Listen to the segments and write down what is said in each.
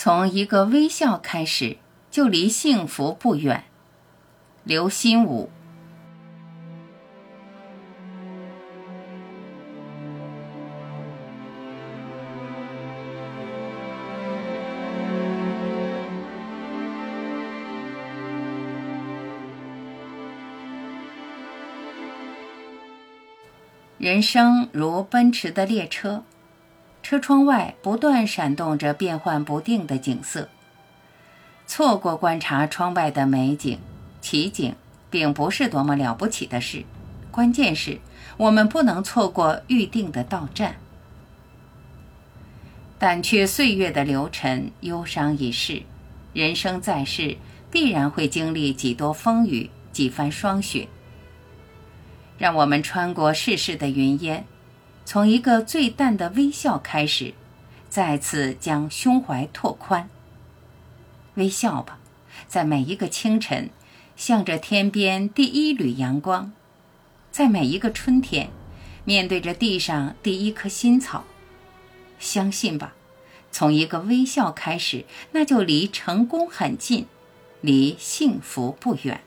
从一个微笑开始，就离幸福不远。刘心武。人生如奔驰的列车。车窗外不断闪动着变幻不定的景色。错过观察窗外的美景、奇景，并不是多么了不起的事。关键是，我们不能错过预定的到站。掸去岁月的流尘，忧伤已逝。人生在世，必然会经历几多风雨，几番霜雪。让我们穿过世事的云烟。从一个最淡的微笑开始，再次将胸怀拓宽。微笑吧，在每一个清晨，向着天边第一缕阳光；在每一个春天，面对着地上第一棵新草。相信吧，从一个微笑开始，那就离成功很近，离幸福不远。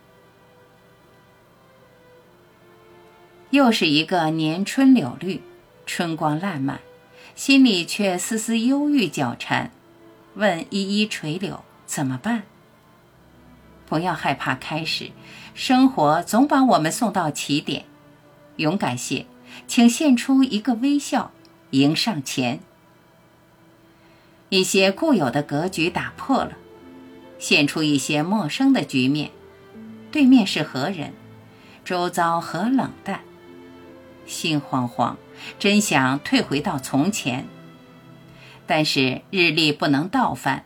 又是一个年春柳绿。春光烂漫，心里却丝丝忧郁交缠。问依依垂柳怎么办？不要害怕开始，生活总把我们送到起点。勇敢些，请献出一个微笑，迎上前。一些固有的格局打破了，现出一些陌生的局面。对面是何人？周遭何冷淡？心慌慌，真想退回到从前。但是日历不能倒翻。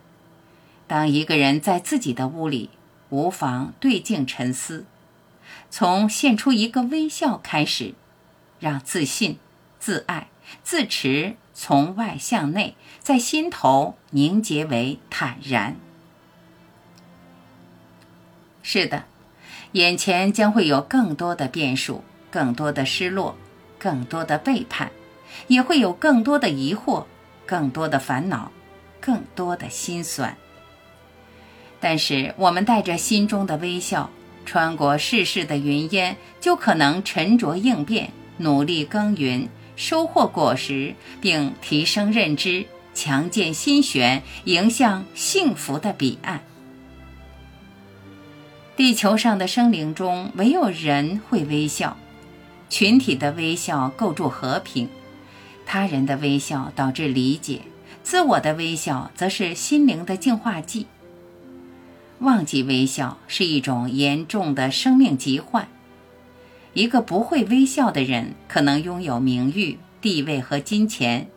当一个人在自己的屋里，无妨对镜沉思，从献出一个微笑开始，让自信、自爱、自持从外向内，在心头凝结为坦然。是的，眼前将会有更多的变数，更多的失落。更多的背叛，也会有更多的疑惑，更多的烦恼，更多的心酸。但是，我们带着心中的微笑，穿过世事的云烟，就可能沉着应变，努力耕耘，收获果实，并提升认知，强健心弦，迎向幸福的彼岸。地球上的生灵中，唯有人会微笑。群体的微笑构筑和平，他人的微笑导致理解，自我的微笑则是心灵的净化剂。忘记微笑是一种严重的生命疾患。一个不会微笑的人，可能拥有名誉、地位和金钱，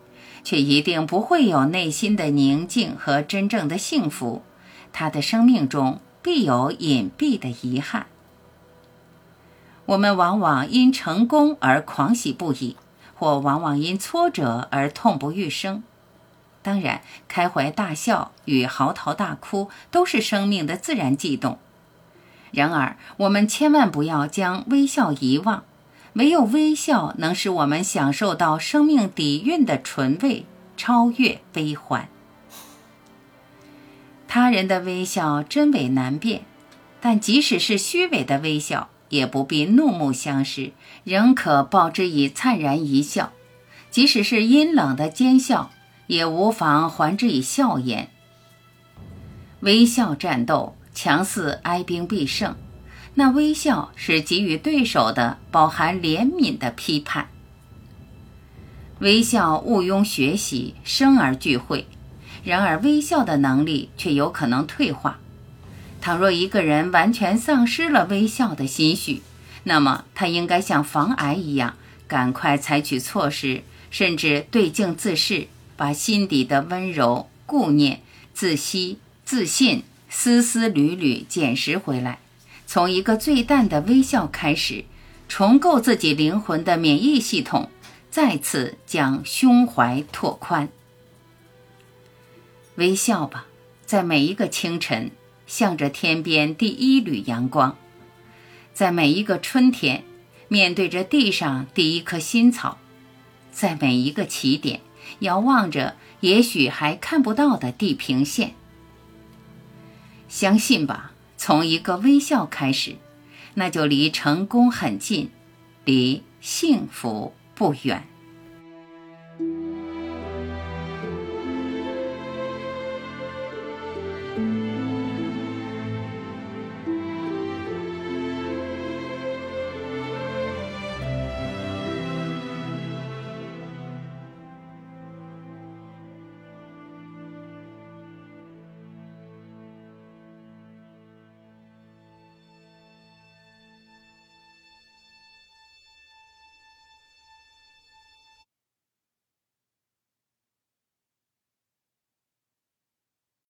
却一定不会有内心的宁静和真正的幸福。他的生命中必有隐蔽的遗憾。我们往往因成功而狂喜不已，或往往因挫折而痛不欲生。当然，开怀大笑与嚎啕大哭都是生命的自然悸动。然而，我们千万不要将微笑遗忘，唯有微笑能使我们享受到生命底蕴的纯味，超越悲欢。他人的微笑真伪难辨，但即使是虚伪的微笑。也不必怒目相视，仍可报之以灿然一笑；即使是阴冷的奸笑，也无妨还之以笑颜。微笑战斗，强似哀兵必胜。那微笑是给予对手的饱含怜悯的批判。微笑毋庸学习，生而具会；然而微笑的能力却有可能退化。倘若一个人完全丧失了微笑的心绪，那么他应该像防癌一样，赶快采取措施，甚至对镜自视，把心底的温柔、顾念、自惜、自信丝丝缕缕捡拾回来，从一个最淡的微笑开始，重构自己灵魂的免疫系统，再次将胸怀拓宽。微笑吧，在每一个清晨。向着天边第一缕阳光，在每一个春天，面对着地上第一棵新草，在每一个起点，遥望着也许还看不到的地平线。相信吧，从一个微笑开始，那就离成功很近，离幸福不远。